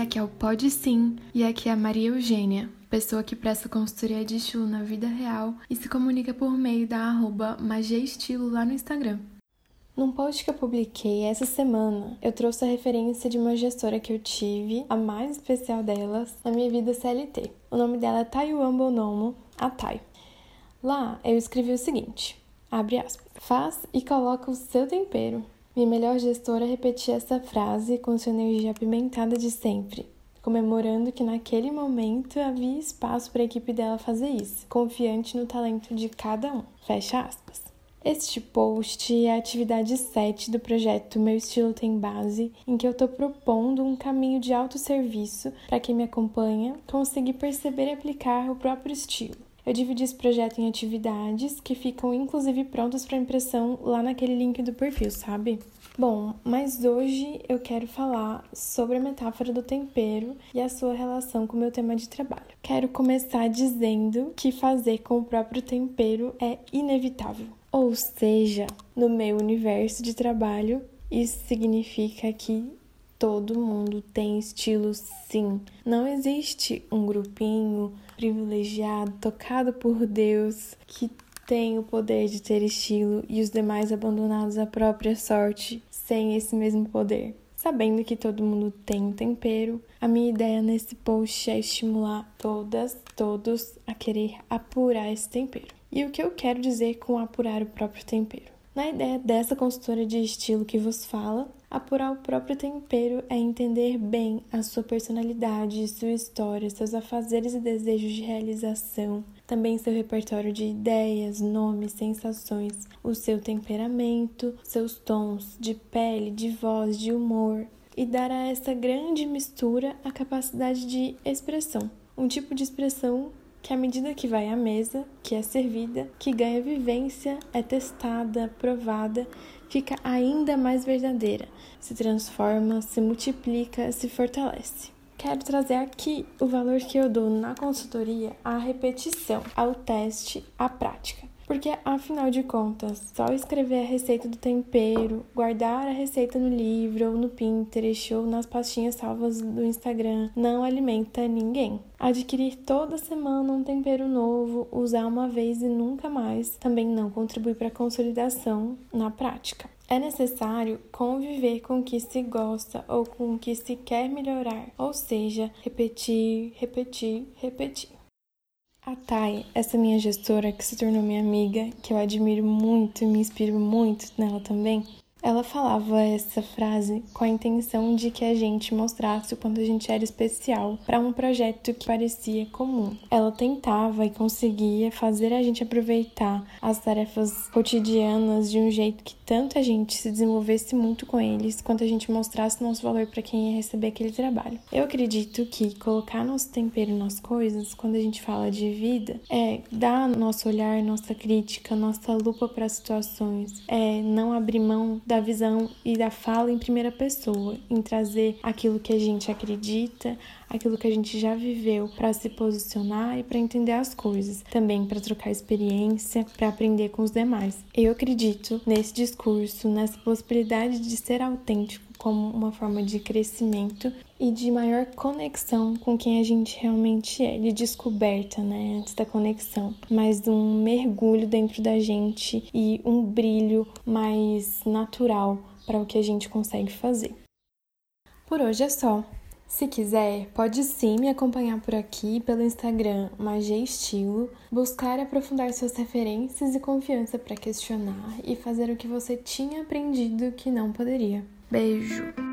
aqui é o Pode Sim e aqui é a Maria Eugênia, pessoa que presta consultoria de estilo na vida real e se comunica por meio da arroba Magia Estilo lá no Instagram. Num post que eu publiquei essa semana, eu trouxe a referência de uma gestora que eu tive, a mais especial delas, na minha vida CLT. O nome dela é Tayuan Bonomo, a Tay. Lá eu escrevi o seguinte, abre aspas, faz e coloca o seu tempero. Minha melhor gestora repetia essa frase com sua energia apimentada de sempre, comemorando que naquele momento havia espaço para a equipe dela fazer isso, confiante no talento de cada um. Fecha aspas. Este post é a atividade 7 do projeto Meu Estilo Tem Base, em que eu estou propondo um caminho de autosserviço para quem me acompanha conseguir perceber e aplicar o próprio estilo. Eu dividi esse projeto em atividades que ficam inclusive prontas para impressão lá naquele link do perfil, sabe? Bom, mas hoje eu quero falar sobre a metáfora do tempero e a sua relação com o meu tema de trabalho. Quero começar dizendo que fazer com o próprio tempero é inevitável. Ou seja, no meu universo de trabalho, isso significa que todo mundo tem estilo sim. Não existe um grupinho privilegiado, tocado por Deus, que tem o poder de ter estilo e os demais abandonados à própria sorte sem esse mesmo poder. Sabendo que todo mundo tem um tempero, a minha ideia nesse post é estimular todas, todos a querer apurar esse tempero. E o que eu quero dizer com apurar o próprio tempero? Na ideia dessa consultora de estilo que vos fala, apurar o próprio tempero é entender bem a sua personalidade, sua história, seus afazeres e desejos de realização, também seu repertório de ideias, nomes, sensações, o seu temperamento, seus tons de pele, de voz, de humor, e dar a essa grande mistura a capacidade de expressão, um tipo de expressão que à medida que vai à mesa, que é servida, que ganha vivência, é testada, provada, fica ainda mais verdadeira, se transforma, se multiplica, se fortalece. Quero trazer aqui o valor que eu dou na consultoria à repetição, ao teste, à prática. Porque, afinal de contas, só escrever a receita do tempero, guardar a receita no livro ou no Pinterest ou nas pastinhas salvas do Instagram não alimenta ninguém. Adquirir toda semana um tempero novo, usar uma vez e nunca mais, também não contribui para a consolidação na prática. É necessário conviver com o que se gosta ou com o que se quer melhorar, ou seja, repetir, repetir, repetir. A Thay, essa minha gestora que se tornou minha amiga, que eu admiro muito e me inspiro muito nela também, ela falava essa frase com a intenção de que a gente mostrasse o quanto a gente era especial para um projeto que parecia comum. Ela tentava e conseguia fazer a gente aproveitar as tarefas cotidianas de um jeito que tanto a gente se desenvolvesse muito com eles, quanto a gente mostrasse nosso valor para quem ia receber aquele trabalho. Eu acredito que colocar nosso tempero nas coisas, quando a gente fala de vida, é dar nosso olhar, nossa crítica, nossa lupa para as situações, é não abrir mão da visão e da fala em primeira pessoa, em trazer aquilo que a gente acredita, aquilo que a gente já viveu para se posicionar e para entender as coisas, também para trocar experiência, para aprender com os demais. Eu acredito nesse discurso, nessa possibilidade de ser autêntico como uma forma de crescimento e de maior conexão com quem a gente realmente é, de descoberta, né, antes da conexão, mas um mergulho dentro da gente e um brilho mais natural para o que a gente consegue fazer. Por hoje é só. Se quiser, pode sim me acompanhar por aqui pelo Instagram Magia Estilo, buscar aprofundar suas referências e confiança para questionar e fazer o que você tinha aprendido que não poderia. Beijo!